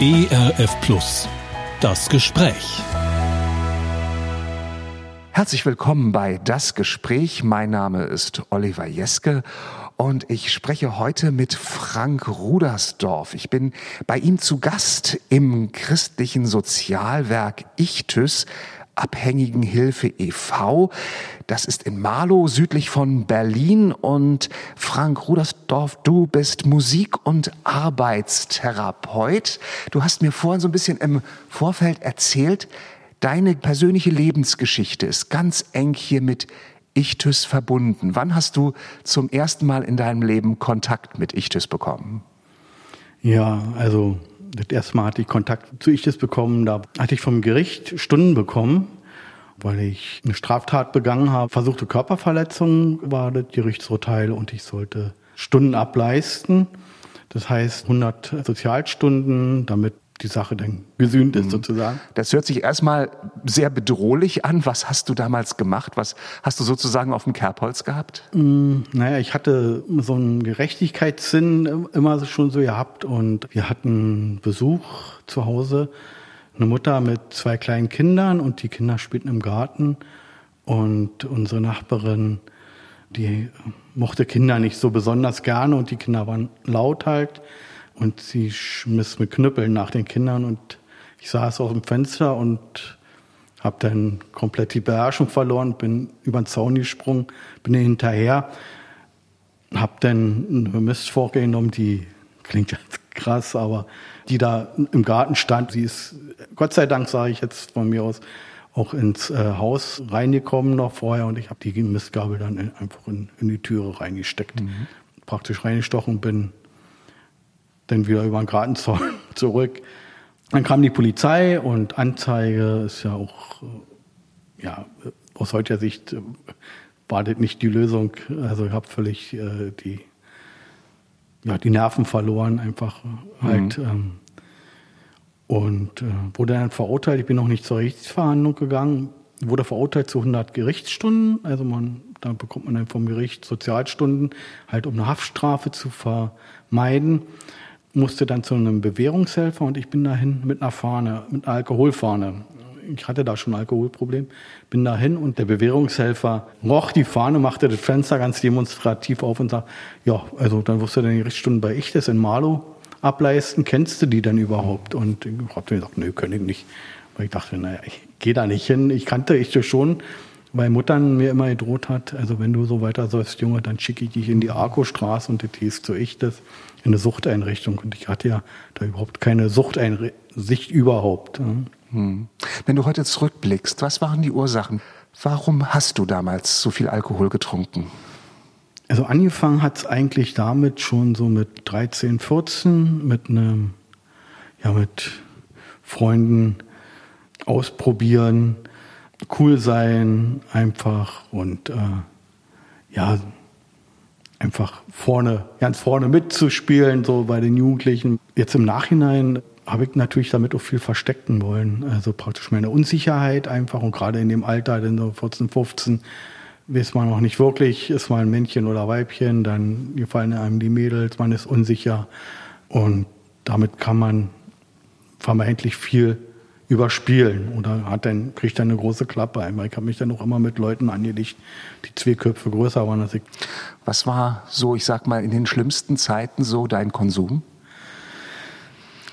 ERF Plus. Das Gespräch. Herzlich willkommen bei Das Gespräch. Mein Name ist Oliver Jeske und ich spreche heute mit Frank Rudersdorf. Ich bin bei ihm zu Gast im christlichen Sozialwerk Ichthys Abhängigenhilfe e.V. Das ist in Marlow südlich von Berlin und Frank Rudersdorf, du bist Musik- und Arbeitstherapeut. Du hast mir vorhin so ein bisschen im Vorfeld erzählt, deine persönliche Lebensgeschichte ist ganz eng hier mit Ichthys verbunden. Wann hast du zum ersten Mal in deinem Leben Kontakt mit Ichthys bekommen? Ja, also das erste Mal hatte ich Kontakt zu Ichthys bekommen. Da hatte ich vom Gericht Stunden bekommen, weil ich eine Straftat begangen habe. Versuchte Körperverletzung war das Gerichtsurteil und ich sollte Stunden ableisten. Das heißt 100 Sozialstunden, damit die Sache dann gesühnt ist mhm. sozusagen. Das hört sich erstmal sehr bedrohlich an. Was hast du damals gemacht? Was hast du sozusagen auf dem Kerbholz gehabt? Mm, naja, ich hatte so einen Gerechtigkeitssinn immer schon so gehabt und wir hatten Besuch zu Hause. Eine Mutter mit zwei kleinen Kindern und die Kinder spielten im Garten und unsere Nachbarin, die mochte Kinder nicht so besonders gerne und die Kinder waren laut halt. Und sie schmiss mit Knüppeln nach den Kindern und ich saß auf dem Fenster und habe dann komplett die Beherrschung verloren, bin über den Zaun gesprungen, bin hinterher, habe dann eine Mistforke genommen, die klingt jetzt krass, aber die da im Garten stand, sie ist, Gott sei Dank sage ich jetzt von mir aus, auch ins äh, Haus reingekommen noch vorher und ich habe die Mistgabel dann in, einfach in, in, die Türe reingesteckt, mhm. praktisch reingestochen bin dann wieder über den Gartenzaun zurück. Dann kam die Polizei und Anzeige ist ja auch, äh, ja, aus heutiger Sicht äh, war das nicht die Lösung. Also ich habe völlig äh, die, ja, die Nerven verloren, einfach mhm. halt. Ähm, und äh, wurde dann verurteilt. Ich bin noch nicht zur Gerichtsverhandlung gegangen. Wurde verurteilt zu 100 Gerichtsstunden. Also man, da bekommt man dann vom Gericht Sozialstunden, halt um eine Haftstrafe zu vermeiden musste dann zu einem Bewährungshelfer und ich bin dahin mit einer Fahne, mit einer Alkoholfahne. Ich hatte da schon ein Alkoholproblem, bin dahin und der Bewährungshelfer roch die Fahne, machte das Fenster ganz demonstrativ auf und sagte, ja, also dann wirst du deine Richtstunden bei ich das in Marlow ableisten, kennst du die denn überhaupt? Und ich habe gesagt, nö, kann ich nicht. Weil ich dachte, naja, ich gehe da nicht hin. Ich kannte ich schon, weil Muttern mir immer gedroht hat, also wenn du so weiter sollst, Junge, dann schicke ich dich in die Arco-Straße und das hieß so ich das in eine Suchteinrichtung. Und ich hatte ja da überhaupt keine Suchteinsicht überhaupt. Hm. Wenn du heute zurückblickst, was waren die Ursachen? Warum hast du damals so viel Alkohol getrunken? Also angefangen hat es eigentlich damit schon so mit 13, 14, mit einem, ja, mit Freunden ausprobieren, cool sein, einfach und äh, ja, einfach vorne, ganz vorne mitzuspielen, so bei den Jugendlichen. Jetzt im Nachhinein habe ich natürlich damit auch viel verstecken wollen. Also praktisch meine Unsicherheit einfach und gerade in dem Alter, denn so 14, 15, weiß man noch nicht wirklich, ist man ein Männchen oder Weibchen, dann gefallen einem die Mädels, man ist unsicher und damit kann man vermeintlich viel überspielen oder hat dann, kriegt dann eine große Klappe. Ich habe mich dann auch immer mit Leuten angelegt, die zwei Köpfe größer waren als ich. Was war so, ich sag mal, in den schlimmsten Zeiten so dein Konsum?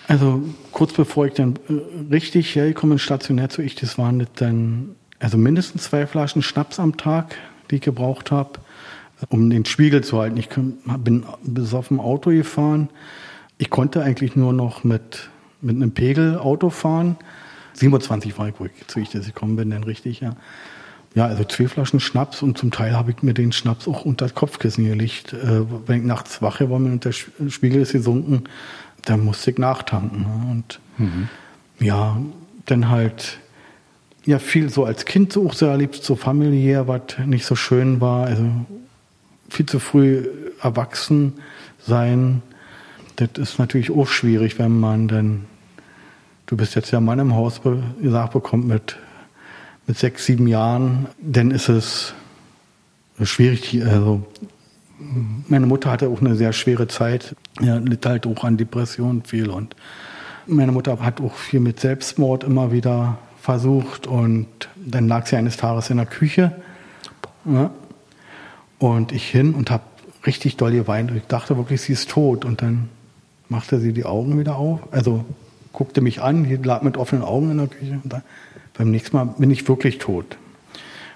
Also kurz bevor ich dann äh, richtig hergekommen bin, stationär zu ich, das waren dann also mindestens zwei Flaschen Schnaps am Tag, die ich gebraucht habe, um den Spiegel zu halten. Ich bin bis auf dem Auto gefahren. Ich konnte eigentlich nur noch mit, mit einem Pegel Auto fahren. 27 war ich, wo ich zu ich gekommen bin, dann richtig, ja. Ja, also zwei Flaschen Schnaps und zum Teil habe ich mir den Schnaps auch unter das Kopfkissen gelegt. Äh, wenn ich nachts wache war mir und der Spiegel ist gesunken, dann musste ich nachtanken. Ne? Und mhm. ja, dann halt ja viel so als Kind so auch sehr erlebt, so familiär, was nicht so schön war. Also viel zu früh erwachsen sein. Das ist natürlich auch schwierig, wenn man dann du bist jetzt ja Mann im Haus gesagt bekommt mit, mit sechs, sieben Jahren, dann ist es schwierig. Also meine Mutter hatte auch eine sehr schwere Zeit, ja, litt halt auch an Depressionen viel und Meine Mutter hat auch viel mit Selbstmord immer wieder versucht und dann lag sie eines Tages in der Küche ja, und ich hin und habe richtig doll geweint. Ich dachte wirklich, sie ist tot. Und dann machte sie die Augen wieder auf, also guckte mich an, lag mit offenen Augen in der Küche und dann, beim nächsten Mal bin ich wirklich tot.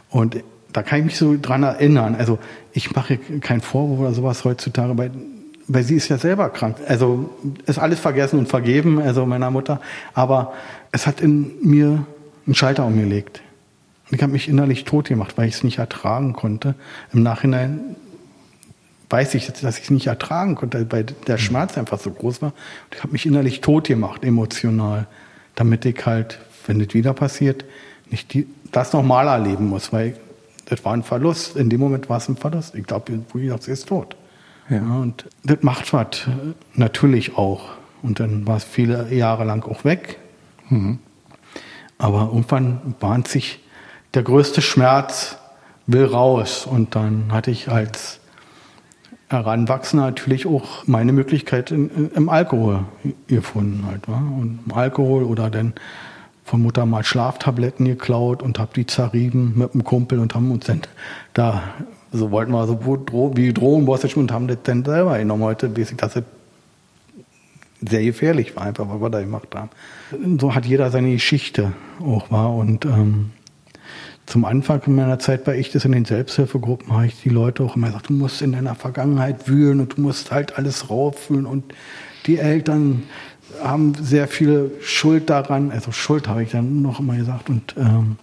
Und da kann ich mich so dran erinnern. Also ich mache keinen Vorwurf oder sowas heutzutage, weil, weil sie ist ja selber krank. Also ist alles vergessen und vergeben, also meiner Mutter. Aber es hat in mir einen Schalter umgelegt. Ich habe mich innerlich tot gemacht, weil ich es nicht ertragen konnte. Im Nachhinein weiß ich, dass ich es nicht ertragen konnte, weil der Schmerz einfach so groß war. Und ich habe mich innerlich tot gemacht, emotional, damit ich halt, wenn das wieder passiert, nicht die, das nochmal erleben muss, weil das war ein Verlust. In dem Moment war es ein Verlust. Ich glaube, sie ist tot. Ja. ja. und das macht was natürlich auch. Und dann war es viele Jahre lang auch weg. Mhm. Aber irgendwann bahnt sich der größte Schmerz will raus. Und dann hatte ich als Heranwachsender natürlich auch meine Möglichkeit in, im Alkohol gefunden. Halt, wa? Und im Alkohol oder dann von Mutter mal Schlaftabletten geklaut und habe die zerrieben mit einem Kumpel und haben uns dann da, so wollten wir so wie drohen, und haben das dann selber genommen. Heute weiß ich, dass es sehr gefährlich war, einfach, was wir da gemacht haben. So hat jeder seine Geschichte auch war und ähm, zum Anfang meiner Zeit bei ich das in den Selbsthilfegruppen habe ich die Leute auch immer gesagt, du musst in deiner Vergangenheit wühlen und du musst halt alles rauffühlen. Und die Eltern haben sehr viel Schuld daran, also Schuld habe ich dann noch immer gesagt. Und ähm,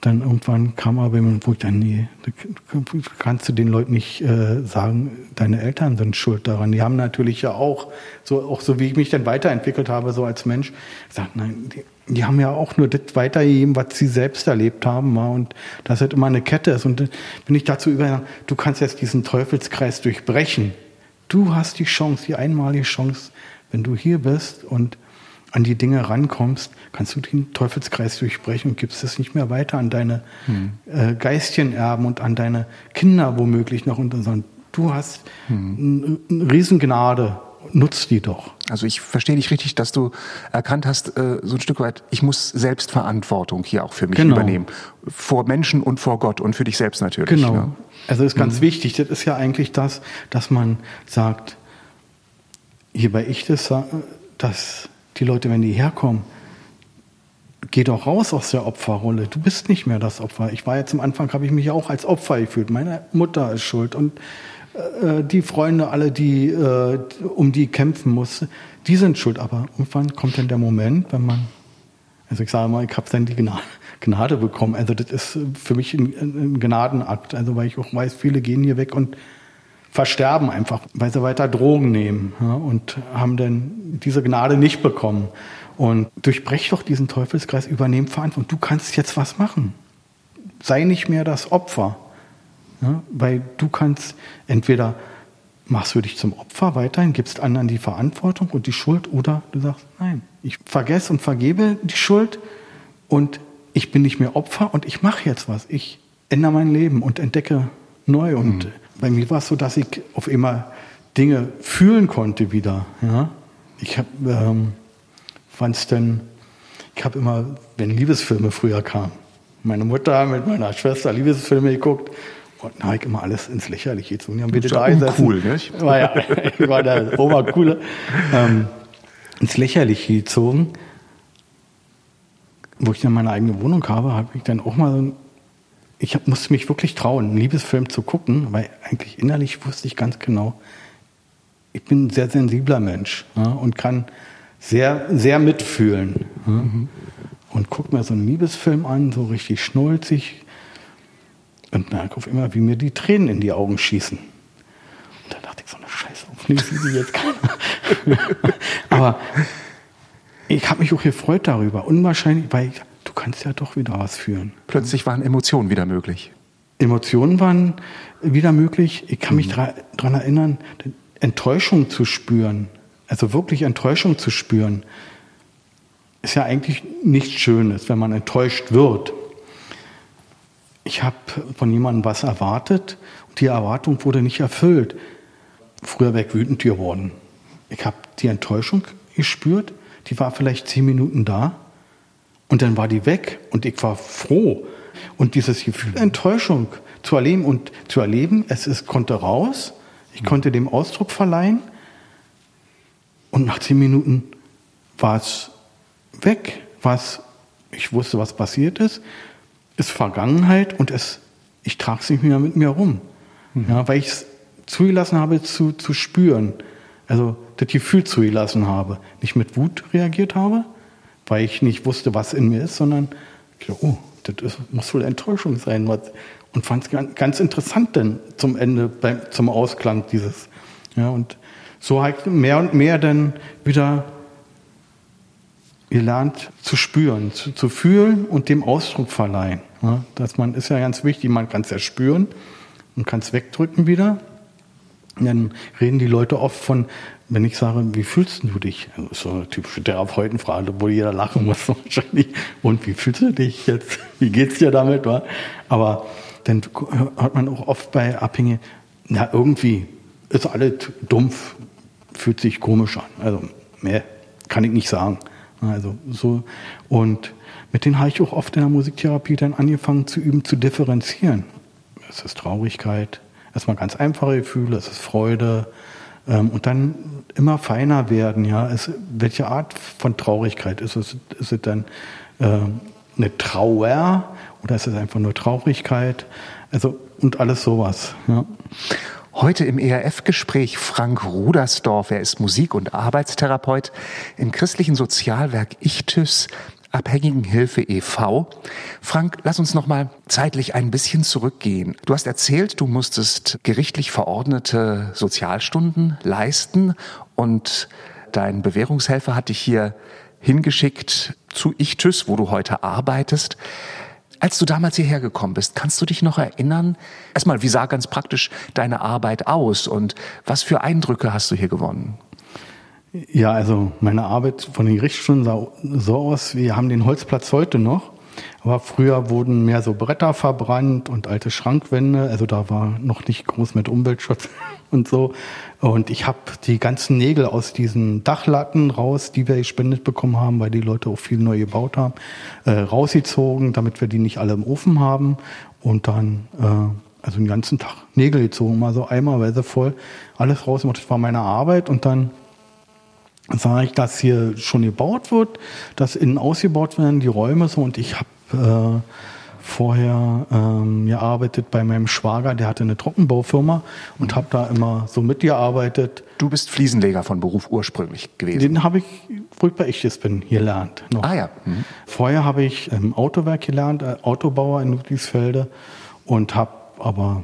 dann irgendwann kam aber jemand, wo ich dann, nee, kannst du den Leuten nicht äh, sagen, deine Eltern sind schuld daran. Die haben natürlich ja auch, so, auch so wie ich mich dann weiterentwickelt habe, so als Mensch, gesagt, nein, die, die haben ja auch nur das weitergegeben, was sie selbst erlebt haben, ja, und dass halt immer eine Kette ist. Und dann bin ich dazu übergegangen, du kannst jetzt diesen Teufelskreis durchbrechen. Du hast die Chance, die einmalige Chance, wenn du hier bist und an die Dinge rankommst, kannst du den Teufelskreis durchbrechen und gibst es nicht mehr weiter an deine hm. äh, Geistchenerben und an deine Kinder womöglich noch. Und sondern du hast hm. eine Riesengnade, nutzt die doch. Also ich verstehe dich richtig, dass du erkannt hast, äh, so ein Stück weit, ich muss Selbstverantwortung hier auch für mich genau. übernehmen. Vor Menschen und vor Gott und für dich selbst natürlich. Genau. Ne? Also ist ganz mhm. wichtig. Das ist ja eigentlich das, dass man sagt, hier bei ich das, dass die Leute, wenn die herkommen, geh doch raus aus der Opferrolle. Du bist nicht mehr das Opfer. Ich war jetzt am Anfang, habe ich mich auch als Opfer gefühlt. Meine Mutter ist schuld und äh, die Freunde, alle, die äh, um die kämpfen mussten, die sind schuld. Aber irgendwann kommt dann der Moment, wenn man, also ich sage mal, ich habe dann die Gnade, Gnade bekommen. Also das ist für mich ein, ein Gnadenakt. Also weil ich auch weiß, viele gehen hier weg und versterben einfach, weil sie weiter Drogen nehmen ja, und haben dann diese Gnade nicht bekommen. Und durchbrech doch diesen Teufelskreis, übernehm Verantwortung. Du kannst jetzt was machen. Sei nicht mehr das Opfer. Ja, weil du kannst entweder machst du dich zum Opfer weiterhin, gibst anderen die Verantwortung und die Schuld oder du sagst, nein, ich vergesse und vergebe die Schuld und ich bin nicht mehr Opfer und ich mache jetzt was. Ich ändere mein Leben und entdecke neu und mhm bei mir war es so, dass ich auf immer Dinge fühlen konnte wieder. Ja? Ich habe, ähm, fand es denn, ich habe immer, wenn Liebesfilme früher kamen, meine Mutter mit meiner Schwester Liebesfilme geguckt und habe ich immer alles ins Lächerliche gezogen. Die haben bitte da gesessen. Cool, nicht? War ja, ich war der Obercoole. Ähm, ins Lächerliche gezogen. Wo ich dann meine eigene Wohnung habe, habe ich dann auch mal so ein ich hab, musste mich wirklich trauen, einen Liebesfilm zu gucken, weil eigentlich innerlich wusste ich ganz genau, ich bin ein sehr sensibler Mensch ja, und kann sehr, sehr mitfühlen. Ja. Und guck mir so einen Liebesfilm an, so richtig schnulzig und merke auf immer, wie mir die Tränen in die Augen schießen. Und da dachte ich, so eine Scheiße, sieht sie jetzt keiner. Aber ich habe mich auch gefreut darüber, unwahrscheinlich, weil ich kannst ja doch wieder was führen. Plötzlich waren Emotionen wieder möglich. Emotionen waren wieder möglich. Ich kann mich mhm. daran erinnern, Enttäuschung zu spüren, also wirklich Enttäuschung zu spüren, ist ja eigentlich nichts Schönes, wenn man enttäuscht wird. Ich habe von jemandem was erwartet und die Erwartung wurde nicht erfüllt. Früher wäre ich wütend geworden. Ich habe die Enttäuschung gespürt, die war vielleicht zehn Minuten da und dann war die weg und ich war froh. Und dieses Gefühl Enttäuschung zu erleben und zu erleben, es ist, konnte raus, ich konnte dem Ausdruck verleihen und nach zehn Minuten war es weg, war es, ich wusste, was passiert ist, ist Vergangenheit und es, ich trage es nicht mehr mit mir rum. Mhm. Ja, weil ich es zugelassen habe zu, zu spüren. Also das Gefühl zugelassen habe. Nicht mit Wut reagiert habe, weil ich nicht wusste, was in mir ist, sondern oh, das muss wohl Enttäuschung sein. Und fand es ganz, interessant denn zum Ende, beim, zum Ausklang dieses. Ja, und so halt mehr und mehr dann wieder gelernt zu spüren, zu, zu fühlen und dem Ausdruck verleihen. Ja, dass man ist ja ganz wichtig, man kann es ja spüren und kann es wegdrücken wieder. Dann reden die Leute oft von, wenn ich sage, wie fühlst du dich? Das ist so eine typische Therapeutenfrage, wo jeder lachen muss wahrscheinlich. Und wie fühlst du dich jetzt? Wie geht's dir damit? Wa? Aber dann hört man auch oft bei Abhängigen, na irgendwie ist alles dumpf, fühlt sich komisch an. Also mehr kann ich nicht sagen. Also so und mit denen habe ich auch oft in der Musiktherapie dann angefangen zu üben, zu differenzieren. Es ist Traurigkeit, erstmal ganz einfache Gefühle, es ist Freude ähm, und dann immer feiner werden. Ja, es, welche Art von Traurigkeit ist es? Ist es dann äh, eine Trauer oder ist es einfach nur Traurigkeit? Also und alles sowas. Ja. Heute im ERF-Gespräch Frank Rudersdorf. Er ist Musik- und Arbeitstherapeut im christlichen Sozialwerk Ichthys Abhängigenhilfe e.V. Frank, lass uns noch mal zeitlich ein bisschen zurückgehen. Du hast erzählt, du musstest gerichtlich verordnete Sozialstunden leisten und dein Bewährungshelfer hat dich hier hingeschickt zu Ichthys, wo du heute arbeitest. Als du damals hierher gekommen bist, kannst du dich noch erinnern? Erstmal, wie sah ganz praktisch deine Arbeit aus und was für Eindrücke hast du hier gewonnen? Ja, also meine Arbeit von den Gerichtsstunden sah so aus, wir haben den Holzplatz heute noch, aber früher wurden mehr so Bretter verbrannt und alte Schrankwände, also da war noch nicht groß mit Umweltschutz und so. Und ich habe die ganzen Nägel aus diesen Dachlatten raus, die wir gespendet bekommen haben, weil die Leute auch viel neu gebaut haben, äh, rausgezogen, damit wir die nicht alle im Ofen haben. Und dann, äh, also den ganzen Tag Nägel gezogen, mal so eimerweise voll, alles rausgemacht. Das war meine Arbeit. Und dann sah ich, dass hier schon gebaut wird, dass innen ausgebaut werden, die Räume so. Und ich habe... Äh, vorher ähm, gearbeitet bei meinem Schwager, der hatte eine Trockenbaufirma und habe da immer so mitgearbeitet. Du bist Fliesenleger von Beruf ursprünglich gewesen. Den habe ich, wo ich bei Ichtes bin, gelernt. Noch. Ah ja. Mhm. Vorher habe ich im Autowerk gelernt, äh, Autobauer in Ludwigsfelde und habe aber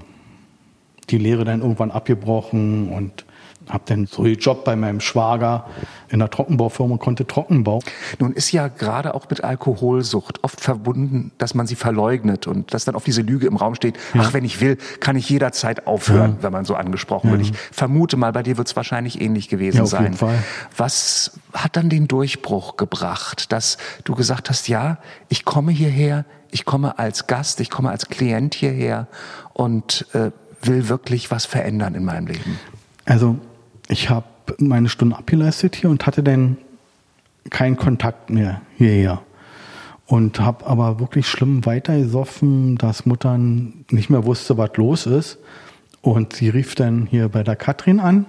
die Lehre dann irgendwann abgebrochen und habe dann so einen Job bei meinem Schwager in der Trockenbaufirma, konnte Trockenbau. Nun ist ja gerade auch mit Alkoholsucht oft verbunden, dass man sie verleugnet und dass dann auf diese Lüge im Raum steht, ja. ach, wenn ich will, kann ich jederzeit aufhören, ja. wenn man so angesprochen ja. wird. Ich vermute mal, bei dir wird es wahrscheinlich ähnlich gewesen ja, auf sein. Jeden Fall. Was hat dann den Durchbruch gebracht, dass du gesagt hast, ja, ich komme hierher, ich komme als Gast, ich komme als Klient hierher und äh, will wirklich was verändern in meinem Leben? Also ich habe meine Stunden abgeleistet hier und hatte dann keinen Kontakt mehr hierher. Und habe aber wirklich schlimm weitergesoffen, dass Mutter nicht mehr wusste, was los ist. Und sie rief dann hier bei der Katrin an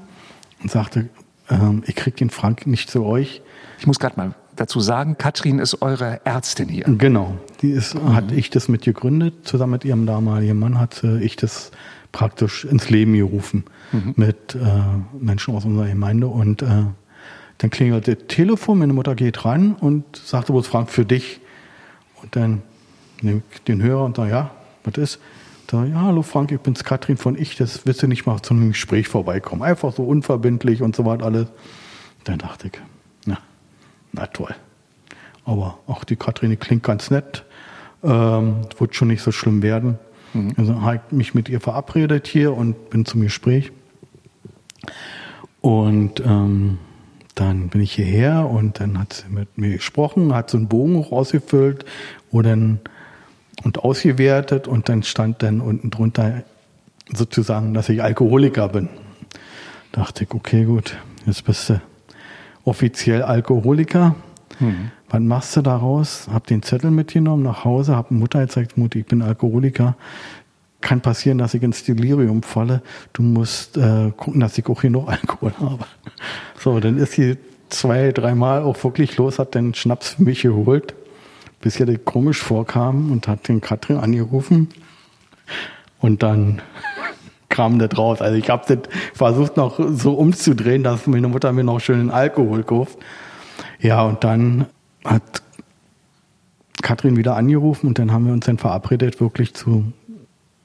und sagte, ähm, ich krieg den Frank nicht zu euch. Ich muss gerade mal dazu sagen, Katrin ist eure Ärztin hier. Genau, die ist, mhm. hat ich das mit gegründet. Zusammen mit ihrem damaligen Mann hatte ich das praktisch ins Leben gerufen mhm. mit äh, Menschen aus unserer Gemeinde. Und äh, dann klingelt das Telefon, meine Mutter geht ran und sagte, ist Frank für dich? Und dann nehme ich den Hörer und sage, ja, was ist? Da, ja, hallo Frank, ich bin's Katrin von Ich, das willst du nicht mal zu einem Gespräch vorbeikommen. Einfach so unverbindlich und so weiter alles. Dann dachte ich, na, na toll. Aber auch die Katrin die klingt ganz nett. Ähm, wird schon nicht so schlimm werden. Mhm. Also habe ich mich mit ihr verabredet hier und bin zum Gespräch. Und ähm, dann bin ich hierher und dann hat sie mit mir gesprochen, hat so einen Bogen rausgefüllt wo dann, und ausgewertet und dann stand dann unten drunter sozusagen, dass ich Alkoholiker bin. Dachte ich, okay, gut, jetzt bist du offiziell Alkoholiker. Hm. Was machst du daraus? Hab den Zettel mitgenommen nach Hause, hab Mutter gezeigt, Mutter, ich bin Alkoholiker. Kann passieren, dass ich ins Delirium falle. Du musst äh, gucken, dass ich auch hier noch Alkohol habe. So, dann ist sie zwei, dreimal auch wirklich los, hat den Schnaps für mich geholt, bis ihr komisch vorkam und hat den Katrin angerufen. Und dann kam das raus. Also ich habe das versucht noch so umzudrehen, dass meine Mutter mir noch schön Alkohol kauft. Ja, und dann hat Katrin wieder angerufen und dann haben wir uns dann verabredet, wirklich zu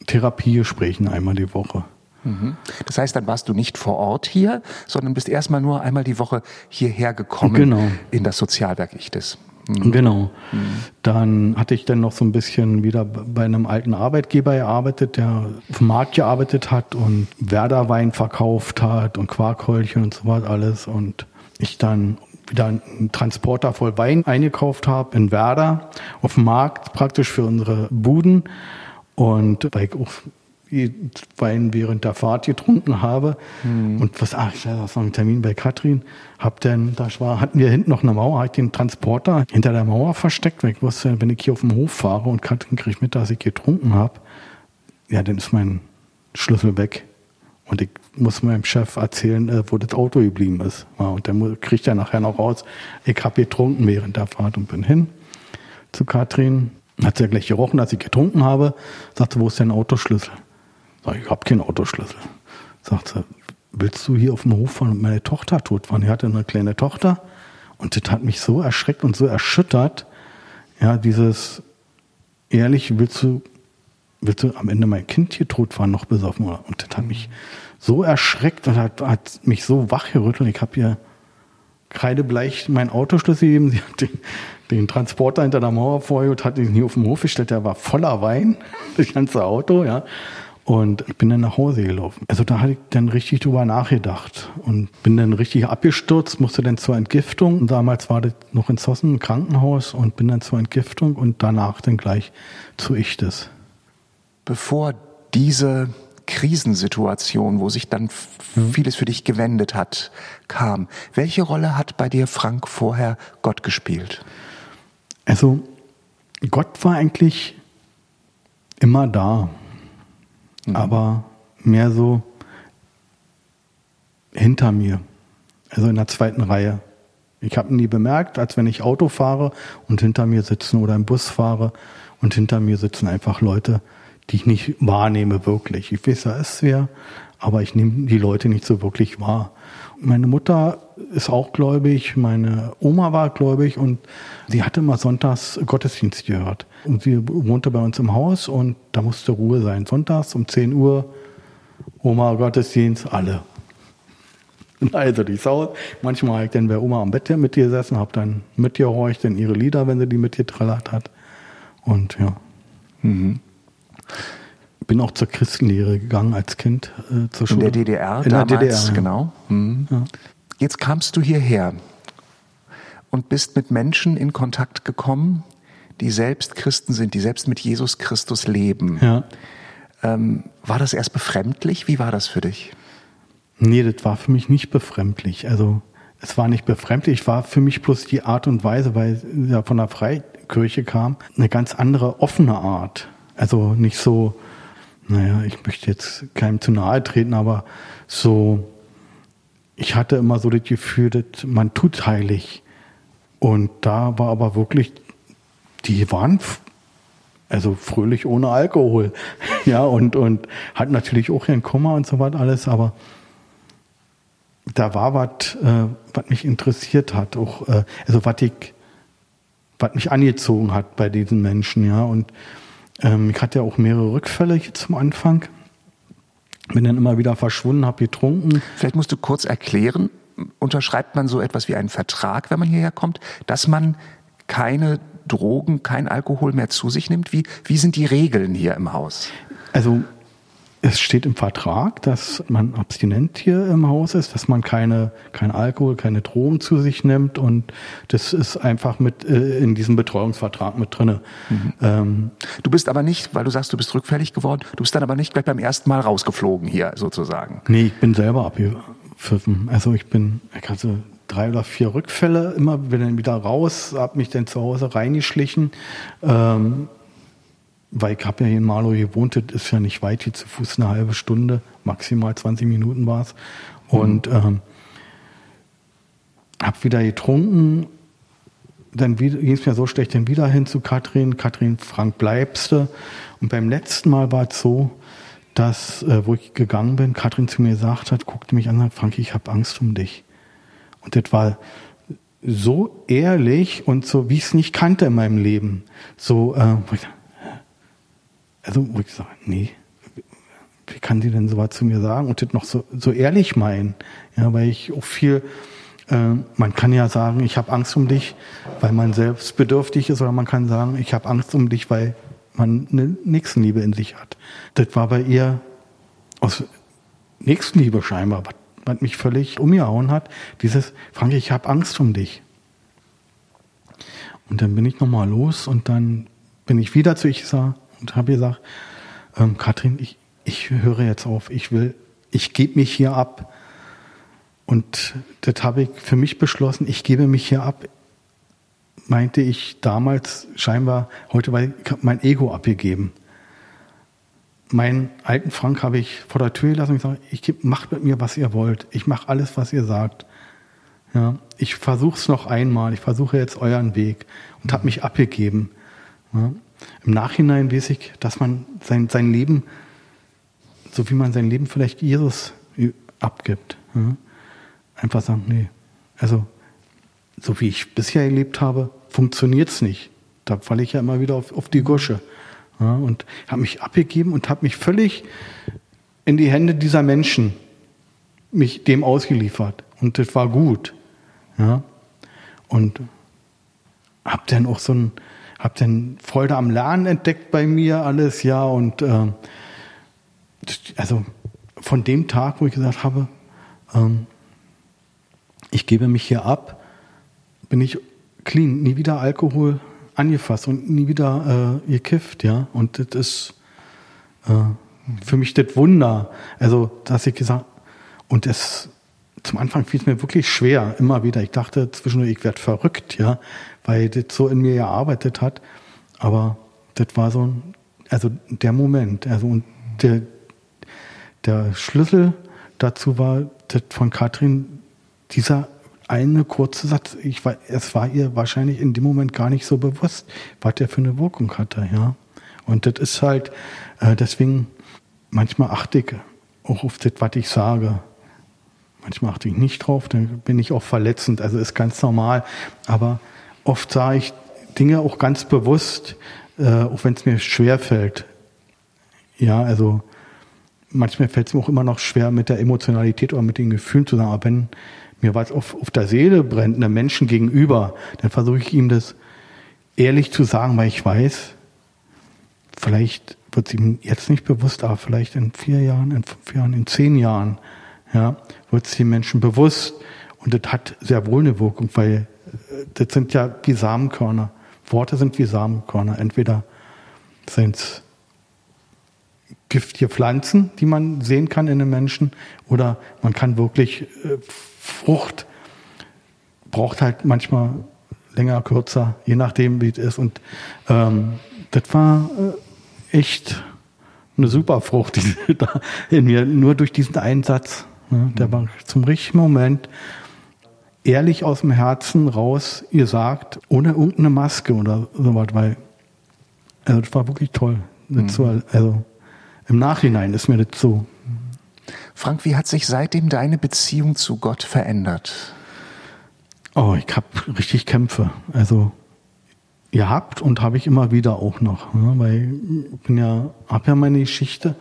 Therapiegesprächen einmal die Woche. Mhm. Das heißt, dann warst du nicht vor Ort hier, sondern bist erstmal nur einmal die Woche hierher gekommen genau. in das Sozialwerk Ichtes. Mhm. Genau. Mhm. Dann hatte ich dann noch so ein bisschen wieder bei einem alten Arbeitgeber gearbeitet, der auf dem Markt gearbeitet hat und Werder-Wein verkauft hat und Quarkhäulchen und so was alles. Und ich dann wieder einen Transporter voll Wein eingekauft habe in Werder auf dem Markt praktisch für unsere Buden. Und weil ich auch Wein während der Fahrt getrunken habe. Mhm. Und was, ach, ich hatte noch einen Termin bei Katrin. Hab dann, da war, hatten wir hinten noch eine Mauer, hab den Transporter hinter der Mauer versteckt, weil ich wusste, wenn ich hier auf dem Hof fahre und Katrin kriegt mit, dass ich getrunken habe, ja, dann ist mein Schlüssel weg. Und ich muss meinem Chef erzählen, äh, wo das Auto geblieben ist. Und dann kriegt er nachher noch raus, ich habe getrunken während der Fahrt und bin hin zu Katrin. Hat sie ja gleich gerochen, dass ich getrunken habe. Sagte, wo ist dein Autoschlüssel? Sag ich, ich habe keinen Autoschlüssel. Sagt sie, willst du hier auf dem Hof fahren und meine Tochter tot fahren? Die hatte eine kleine Tochter und das hat mich so erschreckt und so erschüttert. Ja, dieses ehrlich, willst du, willst du am Ende mein Kind hier tot fahren, noch besoffen? Und das hat mich so erschreckt und hat, hat mich so wachgerüttelt. Ich habe ihr kreidebleich meinen Autoschlüssel gegeben. Sie hat den, den Transporter hinter der Mauer und hat ihn hier auf dem Hof gestellt. Der war voller Wein, das ganze Auto, ja. Und ich bin dann nach Hause gelaufen. Also da hatte ich dann richtig drüber nachgedacht und bin dann richtig abgestürzt, musste dann zur Entgiftung. Und damals war das noch in Zossen, im Krankenhaus und bin dann zur Entgiftung und danach dann gleich zu Ichtes. Bevor diese Krisensituation, wo sich dann mhm. vieles für dich gewendet hat, kam, welche Rolle hat bei dir Frank vorher Gott gespielt? Also Gott war eigentlich immer da mhm. aber mehr so hinter mir, also in der zweiten Reihe. Ich habe nie bemerkt, als wenn ich Auto fahre und hinter mir sitzen oder im Bus fahre und hinter mir sitzen einfach Leute, die ich nicht wahrnehme wirklich. Ich weiß, da ist wer, aber ich nehme die Leute nicht so wirklich wahr. Meine Mutter ist auch gläubig, meine Oma war gläubig und sie hatte immer sonntags Gottesdienst gehört. Und sie wohnte bei uns im Haus und da musste Ruhe sein. Sonntags um 10 Uhr, Oma Gottesdienst, alle. Also die Sau. Manchmal habe ich dann bei Oma am Bett mit ihr gesessen, habe dann mitgehorcht in ihre Lieder, wenn sie die mitgetrallert hat. Und ja. Mhm bin auch zur Christenlehre gegangen als Kind äh, zur Schule. In der DDR In damals, der DDR, ja. genau. Mhm. Ja. Jetzt kamst du hierher und bist mit Menschen in Kontakt gekommen, die selbst Christen sind, die selbst mit Jesus Christus leben. Ja. Ähm, war das erst befremdlich? Wie war das für dich? Nee, das war für mich nicht befremdlich. Also es war nicht befremdlich, war für mich bloß die Art und Weise, weil ja von der Freikirche kam, eine ganz andere offene Art. Also nicht so naja, ich möchte jetzt keinem zu nahe treten, aber so, ich hatte immer so das Gefühl, dass man tut heilig. Und da war aber wirklich, die waren also fröhlich ohne Alkohol. ja, und, und hat natürlich auch ihren Kummer und so was alles, aber da war was, äh, was mich interessiert hat, auch, äh, also was ich, was mich angezogen hat bei diesen Menschen, ja, und ähm, ich hatte ja auch mehrere Rückfälle hier zum Anfang. Bin dann immer wieder verschwunden, habe getrunken. Vielleicht musst du kurz erklären, unterschreibt man so etwas wie einen Vertrag, wenn man hierher kommt, dass man keine Drogen, kein Alkohol mehr zu sich nimmt? Wie, wie sind die Regeln hier im Haus? Also es steht im Vertrag, dass man abstinent hier im Haus ist, dass man keine, kein Alkohol, keine Drogen zu sich nimmt und das ist einfach mit äh, in diesem Betreuungsvertrag mit drinne. Mhm. Ähm, du bist aber nicht, weil du sagst, du bist rückfällig geworden, du bist dann aber nicht gleich beim ersten Mal rausgeflogen hier sozusagen. Nee, ich bin selber abgepfiffen. Also ich bin, ich hatte drei oder vier Rückfälle, immer bin dann wieder raus, habe mich dann zu Hause reingeschlichen, ähm, weil ich habe ja hier in Marlow gewohnt, das ist ja nicht weit, hier zu Fuß eine halbe Stunde, maximal 20 Minuten war es. Und ähm, habe wieder getrunken, dann ging es mir so schlecht, dann wieder hin zu Katrin, Katrin, Frank, bleibst du. Und beim letzten Mal war es so, dass, äh, wo ich gegangen bin, Katrin zu mir gesagt hat, guckte mich an und sagt, Frank, ich habe Angst um dich. Und das war so ehrlich und so, wie ich es nicht kannte in meinem Leben. So, äh, wo ich, also, wo ich sage, nee, wie kann sie denn sowas zu mir sagen und das noch so, so ehrlich meinen? Ja, weil ich auch viel, äh, man kann ja sagen, ich habe Angst um dich, weil man selbstbedürftig ist, oder man kann sagen, ich habe Angst um dich, weil man eine Nächstenliebe in sich hat. Das war bei ihr aus Nächstenliebe scheinbar, was, was mich völlig umgehauen hat. Dieses, Frank, ich habe Angst um dich. Und dann bin ich nochmal los und dann bin ich wieder zu ich und habe gesagt, ähm, Katrin, ich, ich höre jetzt auf, ich will, ich gebe mich hier ab. Und das habe ich für mich beschlossen, ich gebe mich hier ab. Meinte ich damals scheinbar, heute weil ich mein Ego abgegeben. Meinen alten Frank habe ich vor der Tür gelassen und gesagt, ich macht mit mir, was ihr wollt. Ich mache alles, was ihr sagt. Ja, ich versuche es noch einmal. Ich versuche jetzt euren Weg und habe mich abgegeben. Ja. Im Nachhinein weiß ich, dass man sein, sein Leben so wie man sein Leben vielleicht Jesus abgibt. Ja? Einfach sagen, nee, also so wie ich bisher erlebt habe, funktioniert es nicht. Da falle ich ja immer wieder auf, auf die Gusche. Ja? Und habe mich abgegeben und habe mich völlig in die Hände dieser Menschen mich dem ausgeliefert. Und das war gut. Ja? Und habe dann auch so ein, habe dann Freude am Lernen entdeckt bei mir alles, ja, und äh, also von dem Tag, wo ich gesagt habe, ähm, ich gebe mich hier ab, bin ich clean, nie wieder Alkohol angefasst und nie wieder äh, gekifft, ja. Und das ist äh, für mich das Wunder. Also, dass ich gesagt, und das zum Anfang fiel es mir wirklich schwer, immer wieder. Ich dachte zwischendurch, ich werde verrückt, ja, weil das so in mir gearbeitet hat. Aber das war so also der Moment, also und der, der Schlüssel dazu war das von Katrin dieser eine kurze Satz. Ich war, es war ihr wahrscheinlich in dem Moment gar nicht so bewusst, was der für eine Wirkung hatte, ja. Und das ist halt, äh, deswegen, manchmal achte ich auch auf das, was ich sage. Manchmal achte ich nicht drauf, dann bin ich auch verletzend, also ist ganz normal. Aber oft sage ich Dinge auch ganz bewusst, äh, auch wenn es mir schwer fällt. Ja, also manchmal fällt es mir auch immer noch schwer mit der Emotionalität oder mit den Gefühlen zu sagen, aber wenn mir was auf, auf der Seele brennt, einem Menschen gegenüber, dann versuche ich ihm das ehrlich zu sagen, weil ich weiß, vielleicht wird es ihm jetzt nicht bewusst, aber vielleicht in vier Jahren, in fünf Jahren, in zehn Jahren, ja, wird es den Menschen bewusst. Und das hat sehr wohl eine Wirkung, weil das sind ja wie Samenkörner. Worte sind wie Samenkörner. Entweder sind es giftige Pflanzen, die man sehen kann in den Menschen, oder man kann wirklich äh, Frucht, braucht halt manchmal länger, kürzer, je nachdem, wie es ist. Und ähm, das war äh, echt eine super Frucht, die da in mir, nur durch diesen Einsatz. Ne, der war zum richtigen Moment ehrlich aus dem Herzen raus ihr sagt, ohne irgendeine Maske oder sowas, weil also das war wirklich toll. Mhm. Also im Nachhinein ist mir das so. Frank, wie hat sich seitdem deine Beziehung zu Gott verändert? Oh, ich habe richtig Kämpfe. Also gehabt und habe ich immer wieder auch noch, ne? weil ich bin ja, habe ja meine Geschichte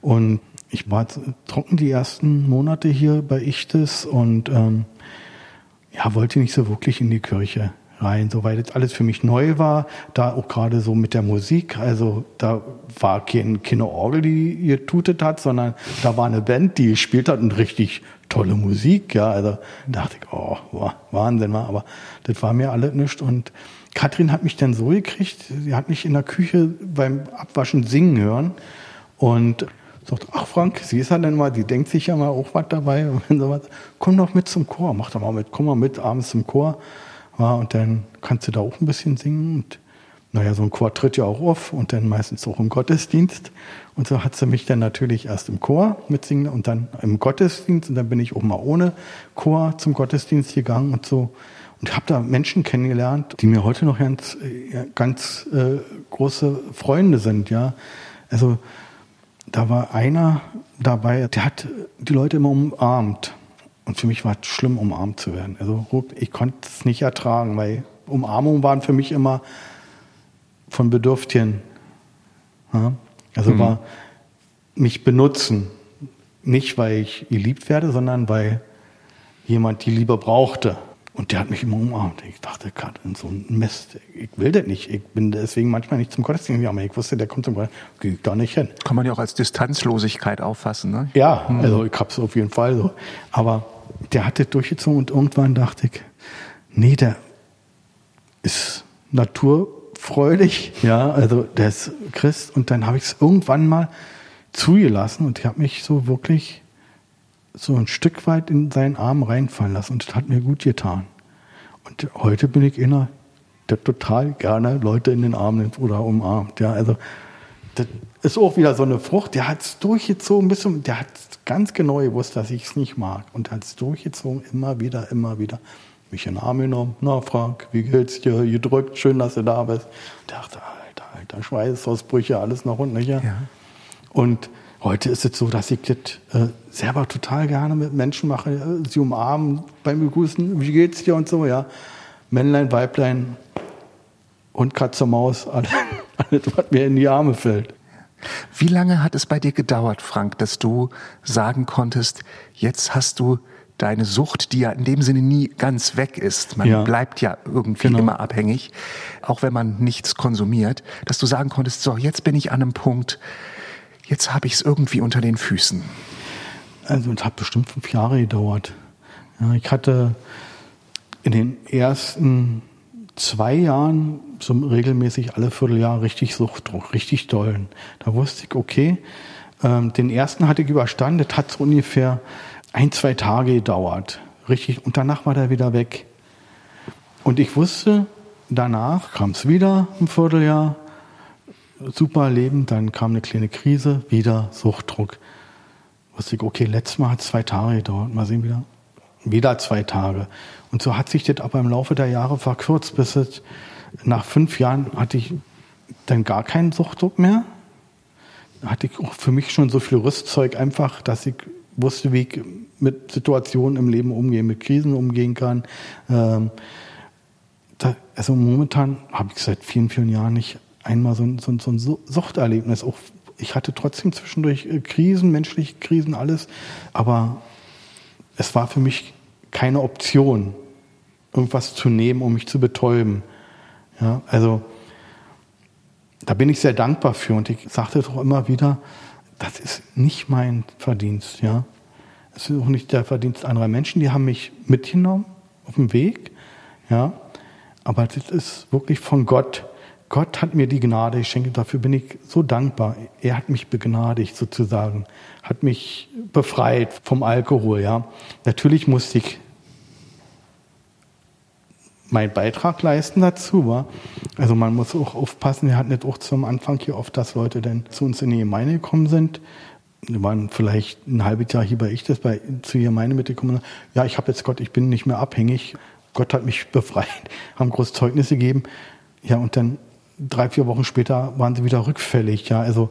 und ich war trocken die ersten Monate hier bei Ichtes und ähm, ja, wollte nicht so wirklich in die Kirche rein, so weil das alles für mich neu war, da auch gerade so mit der Musik, also da war kein, keine Orgel, die getutet hat, sondern da war eine Band, die gespielt hat und richtig tolle Musik, ja, also dachte ich, oh, Wahnsinn, war, aber das war mir alles nichts und Katrin hat mich dann so gekriegt, sie hat mich in der Küche beim Abwaschen singen hören. Und Sagt, ach Frank, sie ist ja dann mal, die denkt sich ja mal auch was dabei. Und sowas. Komm doch mit zum Chor, mach doch mal mit, komm mal mit abends zum Chor. Ja, und dann kannst du da auch ein bisschen singen. Und naja, so ein Chor tritt ja auch auf und dann meistens auch im Gottesdienst. Und so hat sie mich dann natürlich erst im Chor mitsingen und dann im Gottesdienst. Und dann bin ich auch mal ohne Chor zum Gottesdienst gegangen und so. Und habe da Menschen kennengelernt, die mir heute noch ganz, ganz äh, große Freunde sind, ja. Also da war einer dabei, der hat die Leute immer umarmt. Und für mich war es schlimm, umarmt zu werden. Also ich konnte es nicht ertragen, weil Umarmungen waren für mich immer von Bedürftigen. Ja? Also mhm. war mich benutzen. Nicht, weil ich geliebt werde, sondern weil jemand die Liebe brauchte. Und der hat mich immer umarmt. Ich dachte, Gott, in so ein Mist. Ich will das nicht. Ich bin deswegen manchmal nicht zum Gottesdienst gegangen. Ich wusste, der kommt zum Gottesdienst. Gehe ich da nicht hin. Kann man ja auch als Distanzlosigkeit auffassen, ne? Ja, mhm. also ich hab's auf jeden Fall so. Aber der hat das durchgezogen und irgendwann dachte ich, nee, der ist Natur freudig, ja, also der ist Christ. Und dann habe ich es irgendwann mal zugelassen und ich habe mich so wirklich so ein Stück weit in seinen Arm reinfallen lassen und das hat mir gut getan. Und heute bin ich einer, der total gerne Leute in den Arm nimmt oder umarmt. Ja, also das ist auch wieder so eine Frucht. Der hat es durchgezogen, bis zum, der hat ganz genau gewusst, dass ich es nicht mag und hat es durchgezogen, immer wieder, immer wieder mich in den Arm genommen. Na, Frank, wie geht's dir? Gedrückt, schön, dass du da bist. Ich dachte, alter, alter, Schweißausbrüche, alles nach unten. Ja. ja. Und heute ist es so, dass ich das äh, selber total gerne mit Menschen mache. Sie umarmen beim Begrüßen, wie geht's dir und so, ja. Männlein, Weiblein, Hund, Katze, Maus, alles, alles, was mir in die Arme fällt. Wie lange hat es bei dir gedauert, Frank, dass du sagen konntest, jetzt hast du deine Sucht, die ja in dem Sinne nie ganz weg ist. Man ja. bleibt ja irgendwie genau. immer abhängig, auch wenn man nichts konsumiert, dass du sagen konntest, so, jetzt bin ich an einem Punkt, jetzt habe ich es irgendwie unter den Füßen. Also es hat bestimmt fünf Jahre gedauert. Ja, ich hatte in den ersten zwei Jahren so regelmäßig alle Vierteljahr richtig Suchtdruck, richtig dollen. Da wusste ich, okay, ähm, den ersten hatte ich überstanden, das hat so ungefähr ein, zwei Tage gedauert. Richtig. Und danach war der wieder weg. Und ich wusste, danach kam es wieder ein Vierteljahr. Super Leben, dann kam eine kleine Krise, wieder Suchtdruck. Wusste ich, okay, letztes Mal hat es zwei Tage gedauert, mal sehen wieder. Wieder zwei Tage. Und so hat sich das aber im Laufe der Jahre verkürzt, bis es nach fünf Jahren hatte ich dann gar keinen Suchtdruck mehr. Hatte ich auch für mich schon so viel Rüstzeug einfach, dass ich wusste, wie ich mit Situationen im Leben umgehen, mit Krisen umgehen kann. Ähm, da, also momentan habe ich seit vielen, vielen Jahren nicht einmal so ein, so ein, so ein Suchterlebnis. Auch ich hatte trotzdem zwischendurch äh, Krisen, menschliche Krisen, alles, aber es war für mich keine Option, irgendwas zu nehmen, um mich zu betäuben. Ja, also da bin ich sehr dankbar für und ich sagte doch immer wieder, das ist nicht mein Verdienst, ja. Es ist auch nicht der Verdienst anderer Menschen, die haben mich mitgenommen auf dem Weg, ja. Aber das ist wirklich von Gott. Gott hat mir die Gnade geschenkt, dafür bin ich so dankbar. Er hat mich begnadigt sozusagen, hat mich befreit vom Alkohol, ja. Natürlich musste ich meinen Beitrag leisten dazu. War. Also man muss auch aufpassen, wir hatten nicht auch zum Anfang hier oft, dass Leute dann zu uns in die Gemeinde gekommen sind. Wir waren vielleicht ein halbes Jahr hier bei ich das bei zu die Gemeinde mitgekommen. Ja, ich habe jetzt Gott, ich bin nicht mehr abhängig. Gott hat mich befreit, haben große Zeugnisse gegeben. Ja, und dann drei, vier Wochen später waren sie wieder rückfällig. Ja, also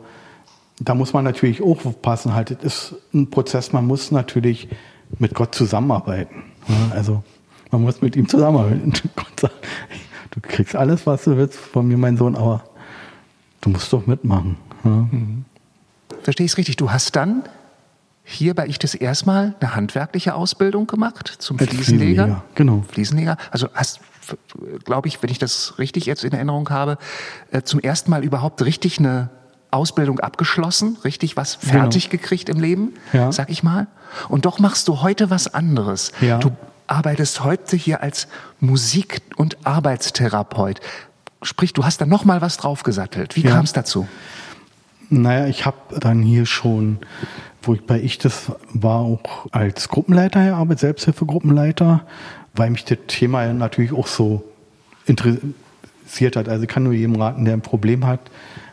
da muss man natürlich auch aufpassen. Halt, es ist ein Prozess, man muss natürlich mit Gott zusammenarbeiten. Ja, also man muss mit ihm zusammenarbeiten. Gott sagt, du kriegst alles, was du willst von mir, mein Sohn, aber du musst doch mitmachen. Ja? Mhm. Verstehe ich es richtig? Du hast dann hier bei ich das erstmal eine handwerkliche Ausbildung gemacht zum Fliesenleger. Fliesenleger. Genau. Fliesenleger. Also hast, glaube ich, wenn ich das richtig jetzt in Erinnerung habe, äh, zum ersten Mal überhaupt richtig eine Ausbildung abgeschlossen, richtig was genau. fertig genau. gekriegt im Leben, ja. sag ich mal. Und doch machst du heute was anderes. Ja. Du arbeitest heute hier als Musik- und Arbeitstherapeut. Sprich, du hast da noch mal was draufgesattelt. Wie ja. kam es dazu? Naja, ich habe dann hier schon, wo ich bei ich das war, auch als Gruppenleiter gearbeitet, Selbsthilfegruppenleiter, weil mich das Thema natürlich auch so interessiert hat. Also ich kann nur jedem raten, der ein Problem hat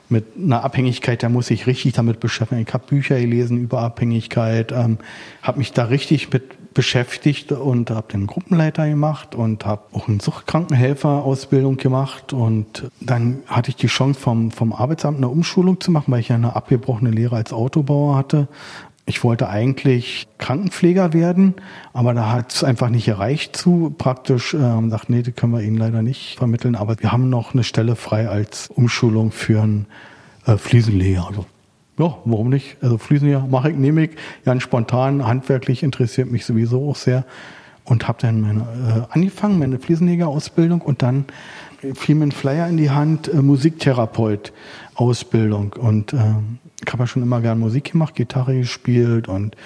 mit einer Abhängigkeit, der muss sich richtig damit beschäftigen. Ich habe Bücher gelesen über Abhängigkeit, ähm, habe mich da richtig mit beschäftigt und habe den Gruppenleiter gemacht und habe auch eine Suchtkrankenhelfer-Ausbildung gemacht und dann hatte ich die Chance vom, vom Arbeitsamt eine Umschulung zu machen, weil ich ja eine abgebrochene Lehre als Autobauer hatte. Ich wollte eigentlich Krankenpfleger werden, aber da hat es einfach nicht erreicht zu. Praktisch ähm, sagt, nee, die können wir Ihnen leider nicht vermitteln, aber wir haben noch eine Stelle frei als Umschulung für einen äh, Fliesenleger. Also ja, warum nicht? Also Fliesen ja, mache ich, nehme ich. Ganz spontan, handwerklich interessiert mich sowieso auch sehr. Und habe dann meine, äh, angefangen, meine Fliesenleger-Ausbildung und dann fiel mir ein Flyer in die Hand, äh, Musiktherapeut-Ausbildung. Und äh, ich habe ja schon immer gern Musik gemacht, Gitarre gespielt und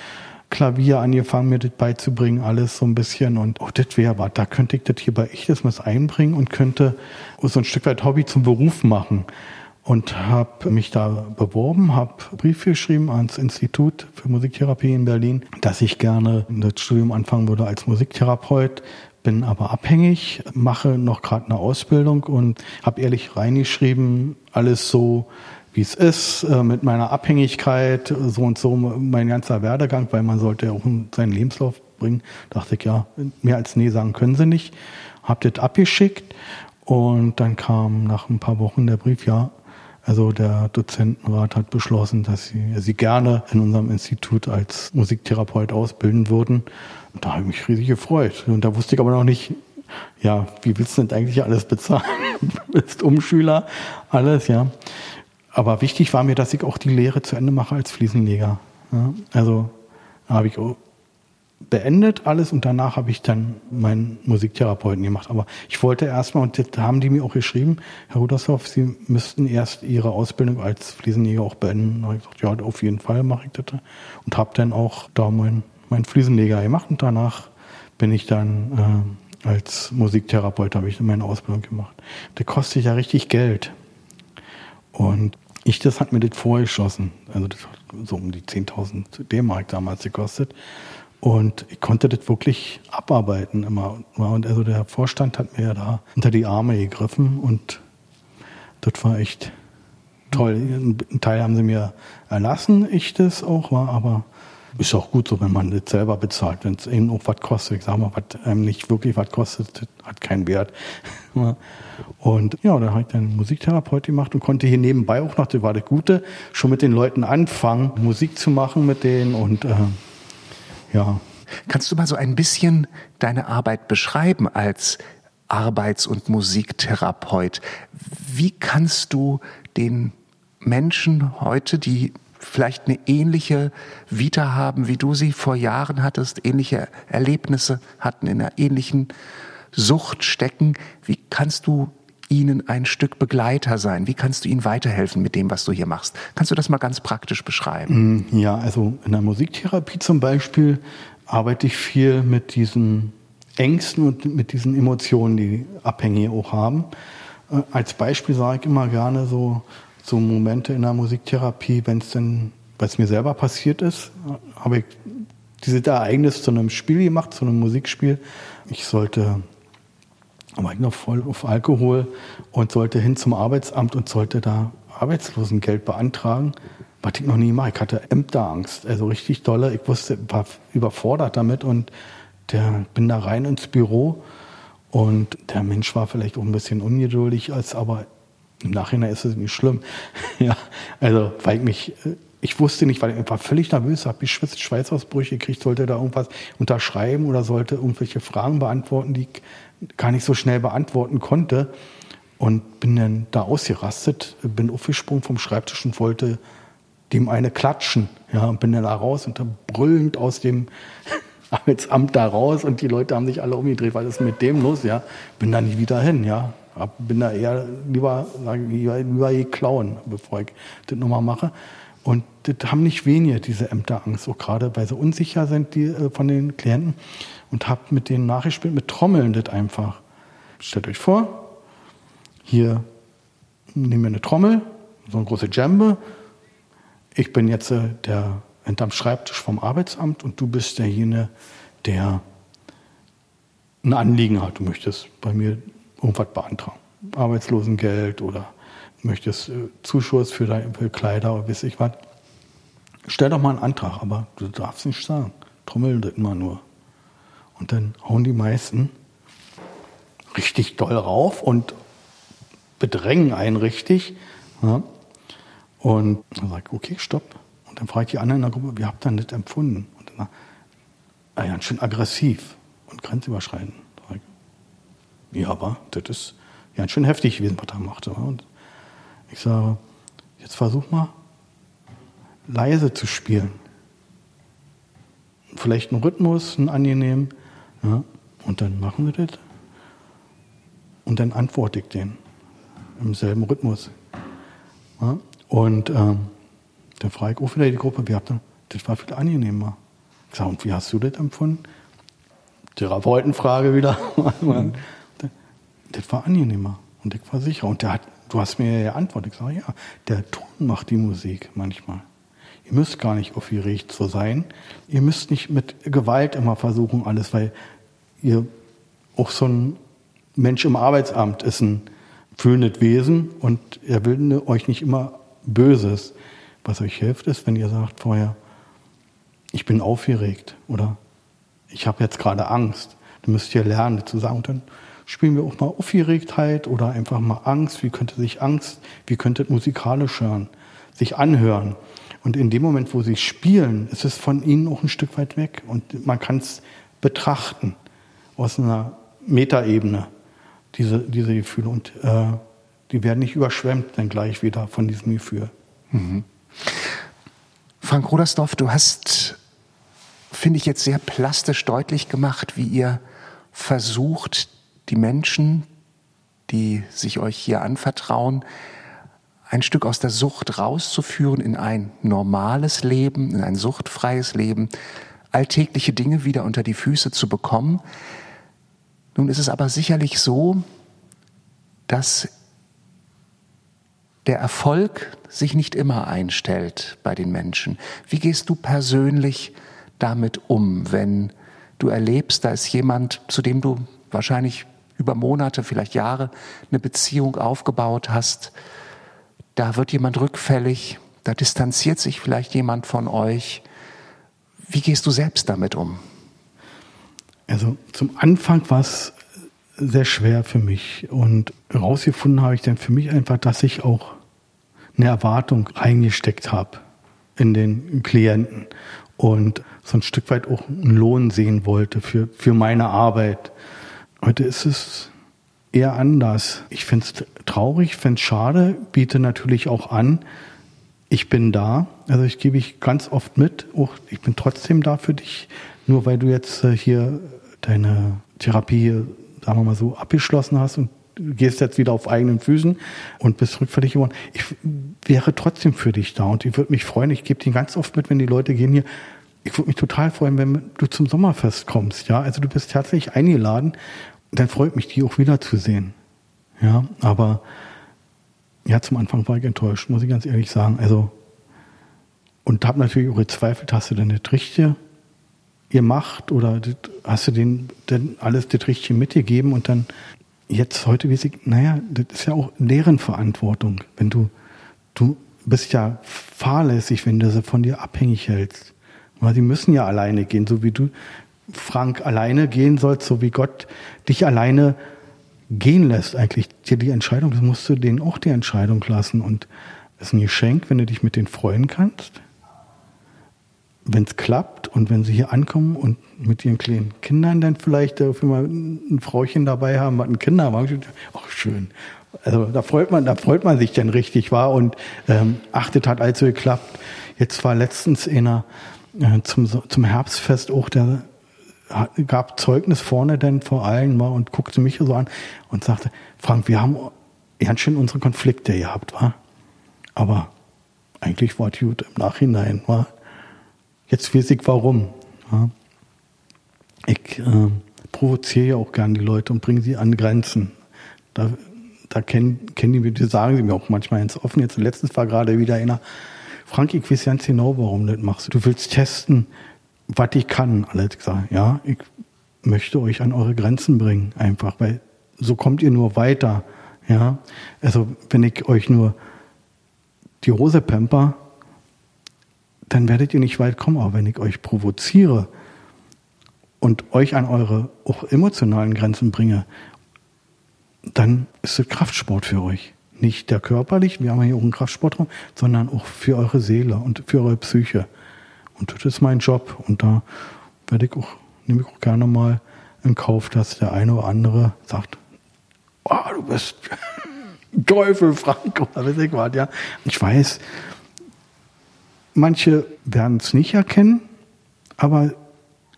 Klavier angefangen, mir das beizubringen, alles so ein bisschen. Und oh, das wäre was, da könnte ich das hier bei das was einbringen und könnte so ein Stück weit Hobby zum Beruf machen und habe mich da beworben, habe Brief geschrieben ans Institut für Musiktherapie in Berlin, dass ich gerne das Studium anfangen würde als Musiktherapeut, bin aber abhängig, mache noch gerade eine Ausbildung und habe ehrlich reingeschrieben, alles so wie es ist, äh, mit meiner Abhängigkeit, so und so mein ganzer Werdegang, weil man sollte ja auch seinen Lebenslauf bringen. Dachte ich, ja, mehr als nee sagen können sie nicht. Hab das abgeschickt und dann kam nach ein paar Wochen der Brief, ja, also der Dozentenrat hat beschlossen, dass sie, sie gerne in unserem Institut als Musiktherapeut ausbilden würden. Und da habe ich mich riesig gefreut. Und da wusste ich aber noch nicht, ja, wie willst du denn eigentlich alles bezahlen? du bist Umschüler, alles, ja. Aber wichtig war mir, dass ich auch die Lehre zu Ende mache als Fliesenleger. Ja, also habe ich beendet alles und danach habe ich dann meinen Musiktherapeuten gemacht. Aber ich wollte erstmal, und das haben die mir auch geschrieben, Herr Rudershoff, Sie müssten erst Ihre Ausbildung als Fliesenleger auch beenden. Da habe ich gesagt, ja, auf jeden Fall mache ich das. Und habe dann auch da meinen mein Fliesenleger gemacht und danach bin ich dann äh, als Musiktherapeut, habe ich meine Ausbildung gemacht. Der kostet ja richtig Geld. Und ich, das hat mir das vorgeschossen. Also das hat so um die 10.000 D-Mark damals gekostet. Und ich konnte das wirklich abarbeiten immer. Und also der Vorstand hat mir da unter die Arme gegriffen und das war echt toll. Ein Teil haben sie mir erlassen, ich das auch war, aber ist auch gut so, wenn man das selber bezahlt. Wenn es eben auch was kostet, ich sag mal, was einem nicht wirklich was kostet, hat keinen Wert. und ja, da habe ich dann Musiktherapeut gemacht und konnte hier nebenbei auch noch, das war das Gute, schon mit den Leuten anfangen, Musik zu machen mit denen und äh, ja. Kannst du mal so ein bisschen deine Arbeit beschreiben als Arbeits- und Musiktherapeut? Wie kannst du den Menschen heute, die vielleicht eine ähnliche Vita haben, wie du sie vor Jahren hattest, ähnliche Erlebnisse hatten, in einer ähnlichen Sucht stecken, wie kannst du ihnen ein Stück Begleiter sein? Wie kannst du ihnen weiterhelfen mit dem, was du hier machst? Kannst du das mal ganz praktisch beschreiben? Mm, ja, also in der Musiktherapie zum Beispiel arbeite ich viel mit diesen Ängsten und mit diesen Emotionen, die Abhängige auch haben. Äh, als Beispiel sage ich immer gerne so, so Momente in der Musiktherapie, wenn es denn, weil es mir selber passiert ist, habe ich dieses Ereignis zu einem Spiel gemacht, zu einem Musikspiel. Ich sollte war ich noch voll auf Alkohol und sollte hin zum Arbeitsamt und sollte da Arbeitslosengeld beantragen, was ich noch nie gemacht. Ich hatte Ämterangst, also richtig dolle. Ich wusste, war überfordert damit und der bin da rein ins Büro und der Mensch war vielleicht auch ein bisschen ungeduldig, als aber im Nachhinein ist es nicht schlimm. ja, also weil ich mich ich wusste nicht, weil ich war völlig nervös, habe geschwitzt, Schweißausbrüche gekriegt, sollte da irgendwas unterschreiben oder sollte irgendwelche Fragen beantworten, die ich gar nicht so schnell beantworten konnte. Und bin dann da ausgerastet, bin aufgesprungen vom Schreibtisch und wollte dem eine klatschen. Ja, und bin dann da raus und dann brüllend aus dem Arbeitsamt da raus und die Leute haben sich alle umgedreht, was ist mit dem los? Ja, bin da nicht wieder hin, ja. Bin da eher lieber, lieber, lieber klauen, bevor ich das nochmal mache. Und das haben nicht wenige, diese Ämterangst, auch gerade weil sie unsicher sind die, äh, von den Klienten und habe mit denen nachgespielt, mit Trommeln das einfach. Stellt euch vor, hier nehmen wir eine Trommel, so eine große Djembe, ich bin jetzt äh, der hinterm Schreibtisch vom Arbeitsamt und du bist derjenige, der ein Anliegen hat. Du möchtest bei mir irgendwas beantragen. Arbeitslosengeld oder möchtest äh, Zuschuss für, dein, Kleider oder weiß ich was. Stell doch mal einen Antrag, aber du darfst nicht sagen. Trommeln das immer nur. Und dann hauen die meisten richtig doll rauf und bedrängen einen richtig. Ja. Und dann sage ich, okay, stopp. Und dann frage ich die anderen in der Gruppe, wie habt ihr das empfunden? Und dann, ah, ganz schön aggressiv und grenzüberschreitend. Ja, aber das ist ganz schön heftig gewesen, was er machte. Und ich sage, jetzt versuch mal leise zu spielen. Vielleicht einen Rhythmus, einen angenehmen. Ja, und dann machen wir das. Und dann antworte ich den im selben Rhythmus. Ja, und ähm, dann frage ich auch wieder die Gruppe, wie habt ihr, das war viel angenehmer. Ich sage, und wie hast du das empfunden? Therapeutenfrage wieder. Das war angenehmer und ich war sicher. Und der hat, du hast mir ja antwortet. Ich sage, ja, der Ton macht die Musik manchmal. Ihr müsst gar nicht aufgeregt zu sein. Ihr müsst nicht mit Gewalt immer versuchen, alles, weil ihr auch so ein Mensch im Arbeitsamt ist ein fühlendes Wesen und er will ne, euch nicht immer Böses. Was euch hilft, ist, wenn ihr sagt vorher, ich bin aufgeregt oder ich habe jetzt gerade Angst. Dann müsst ihr lernen zu sagen, und dann spielen wir auch mal Aufgeregtheit oder einfach mal Angst. Wie könnte sich Angst, wie könnte musikalisch hören, sich anhören? Und in dem Moment, wo sie spielen, ist es von ihnen auch ein Stück weit weg und man kann es betrachten aus einer Metaebene, diese, diese Gefühle. Und äh, die werden nicht überschwemmt dann gleich wieder von diesem Gefühl. Mhm. Frank Rudersdorf, du hast, finde ich, jetzt sehr plastisch deutlich gemacht, wie ihr versucht, die Menschen, die sich euch hier anvertrauen, ein Stück aus der Sucht rauszuführen in ein normales Leben, in ein suchtfreies Leben, alltägliche Dinge wieder unter die Füße zu bekommen. Nun ist es aber sicherlich so, dass der Erfolg sich nicht immer einstellt bei den Menschen. Wie gehst du persönlich damit um, wenn du erlebst, da ist jemand, zu dem du wahrscheinlich über Monate, vielleicht Jahre eine Beziehung aufgebaut hast, da wird jemand rückfällig, da distanziert sich vielleicht jemand von euch. Wie gehst du selbst damit um? Also zum Anfang war es sehr schwer für mich und herausgefunden habe ich dann für mich einfach, dass ich auch eine Erwartung reingesteckt habe in den Klienten und so ein Stück weit auch einen Lohn sehen wollte für, für meine Arbeit. Heute ist es eher anders. Ich finde es traurig, finde es schade, biete natürlich auch an, ich bin da. Also ich gebe ich ganz oft mit, auch ich bin trotzdem da für dich, nur weil du jetzt äh, hier deine Therapie, sagen wir mal so, abgeschlossen hast und gehst jetzt wieder auf eigenen Füßen und bist rückfällig geworden. Ich wäre trotzdem für dich da und ich würde mich freuen. Ich gebe dir ganz oft mit, wenn die Leute gehen hier. Ich würde mich total freuen, wenn du zum Sommerfest kommst. Ja, also du bist herzlich eingeladen dann freut mich, die auch wiederzusehen. Ja, aber ja, zum Anfang war ich enttäuscht, muss ich ganz ehrlich sagen. Also, und habe natürlich auch gezweifelt, hast du denn das Richtige gemacht oder hast du den denn alles das Richtige mitgegeben und dann jetzt heute weiß ich, naja, das ist ja auch deren Verantwortung. Wenn du, du bist ja fahrlässig, wenn du sie von dir abhängig hältst. Weil sie müssen ja alleine gehen, so wie du, Frank alleine gehen sollst, so wie Gott dich alleine gehen lässt, eigentlich dir die Entscheidung, das musst du denen auch die Entscheidung lassen. Und es ist ein Geschenk, wenn du dich mit denen freuen kannst. Wenn es klappt und wenn sie hier ankommen und mit ihren kleinen Kindern dann vielleicht dafür mal ein Frauchen dabei haben, was ein Kinderwagen, ach schön. Also da freut man, da freut man sich dann richtig, war und ähm, achtet hat also geklappt. Jetzt war letztens einer äh, zum, zum Herbstfest auch der gab Zeugnis vorne denn vor allen mal und guckte mich so an und sagte, Frank, wir haben ganz schön unsere Konflikte gehabt, war. Aber eigentlich war es gut im Nachhinein, war. Jetzt weiß ich warum. Wa? Ich äh, provoziere ja auch gern die Leute und bringe sie an Grenzen. Da, da kennen, kennen die, die sagen sie mir auch manchmal ganz offen. Jetzt letztens war gerade wieder einer Frank, ich weiß ganz genau, warum du das machst. Du willst testen, was ich kann. Alles gesagt, ja, ich möchte euch an eure Grenzen bringen, einfach, weil so kommt ihr nur weiter. Ja, also wenn ich euch nur die Hose pamper, dann werdet ihr nicht weit kommen. Aber wenn ich euch provoziere und euch an eure auch emotionalen Grenzen bringe, dann ist es Kraftsport für euch. Nicht der körperlich, wir haben hier auch einen Kraftsportraum, sondern auch für eure Seele und für eure Psyche. Und das ist mein Job. Und da werde ich auch, nehme ich auch gerne mal in Kauf, dass der eine oder andere sagt, oh, du bist Teufel, Frank, oder weiß ich was, ja. Ich weiß, manche werden es nicht erkennen, aber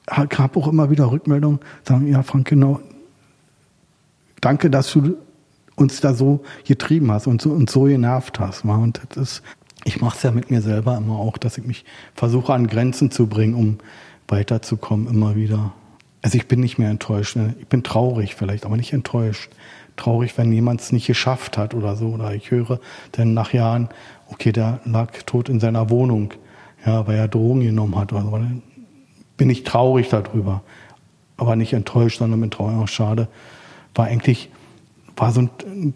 habe auch immer wieder Rückmeldungen, sagen, ja, Frank, genau, danke, dass du uns da so getrieben hast und so, und so genervt hast. Und das ist, ich mache es ja mit mir selber immer auch, dass ich mich versuche an Grenzen zu bringen, um weiterzukommen, immer wieder. Also ich bin nicht mehr enttäuscht. Ich bin traurig vielleicht, aber nicht enttäuscht. Traurig, wenn jemand es nicht geschafft hat oder so. Oder ich höre dann nach Jahren, okay, der lag tot in seiner Wohnung, ja, weil er Drogen genommen hat. Oder so. Dann bin ich traurig darüber. Aber nicht enttäuscht, sondern bin traurig, auch schade. War eigentlich, war so ein,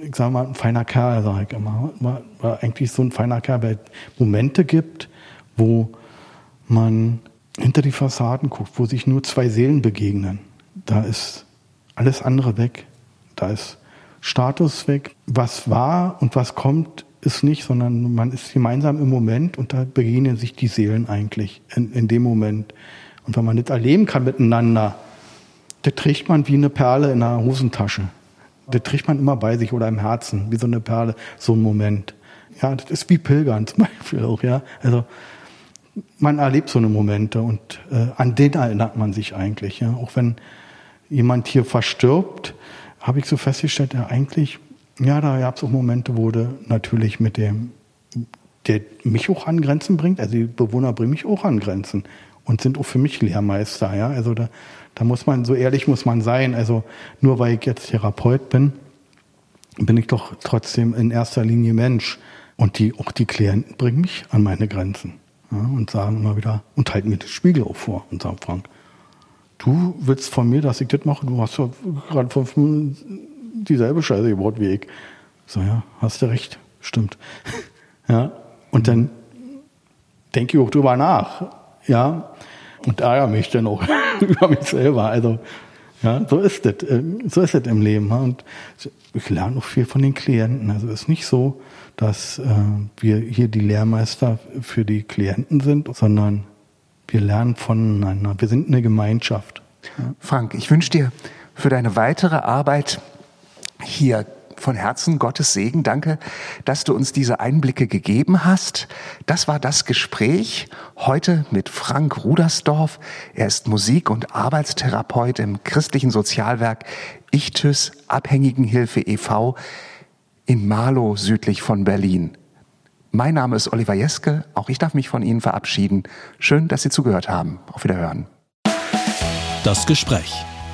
ich sag mal, ein feiner Kerl, sag ich immer. War, war eigentlich so ein feiner Kerl, weil es Momente gibt, wo man hinter die Fassaden guckt, wo sich nur zwei Seelen begegnen, da ist alles andere weg. Da ist Status weg. Was war und was kommt, ist nicht, sondern man ist gemeinsam im Moment und da begegnen sich die Seelen eigentlich in, in dem Moment. Und wenn man das erleben kann miteinander, das trägt man wie eine Perle in einer Hosentasche. Das trägt man immer bei sich oder im Herzen, wie so eine Perle, so ein Moment. Ja, das ist wie Pilgern zum Beispiel auch, ja. Also, man erlebt so eine Momente und äh, an den erinnert man sich eigentlich. Ja? Auch wenn jemand hier verstirbt, habe ich so festgestellt, ja eigentlich, ja, da gab es auch Momente, wo du natürlich mit dem, der mich auch an Grenzen bringt, also die Bewohner bringen mich auch an Grenzen und sind auch für mich Lehrmeister. Ja? Also da, da muss man, so ehrlich muss man sein. Also nur weil ich jetzt Therapeut bin, bin ich doch trotzdem in erster Linie Mensch. Und die, auch die Klienten bringen mich an meine Grenzen ja, und sagen immer wieder und halten mir den Spiegel auch vor und sagen, Frank, du willst von mir, dass ich das mache, du hast ja gerade von dieselbe Scheiße gebaut wie ich. So, ja, hast du recht, stimmt. ja, und dann denke ich auch drüber nach, ja, und ärgere mich dann auch über mich selber. Also, ja, so ist das, äh, so ist das im Leben. Und ich lerne auch viel von den Klienten. Also, es ist nicht so, dass äh, wir hier die Lehrmeister für die Klienten sind, sondern wir lernen voneinander. Wir sind eine Gemeinschaft. Frank, ich wünsche dir für deine weitere Arbeit hier von Herzen Gottes Segen. Danke, dass du uns diese Einblicke gegeben hast. Das war das Gespräch heute mit Frank Rudersdorf. Er ist Musik- und Arbeitstherapeut im christlichen Sozialwerk Ichthys Abhängigenhilfe e.V in Marlow südlich von Berlin. Mein Name ist Oliver Jeske, auch ich darf mich von Ihnen verabschieden. Schön, dass Sie zugehört haben. Auf Wiederhören. Das Gespräch.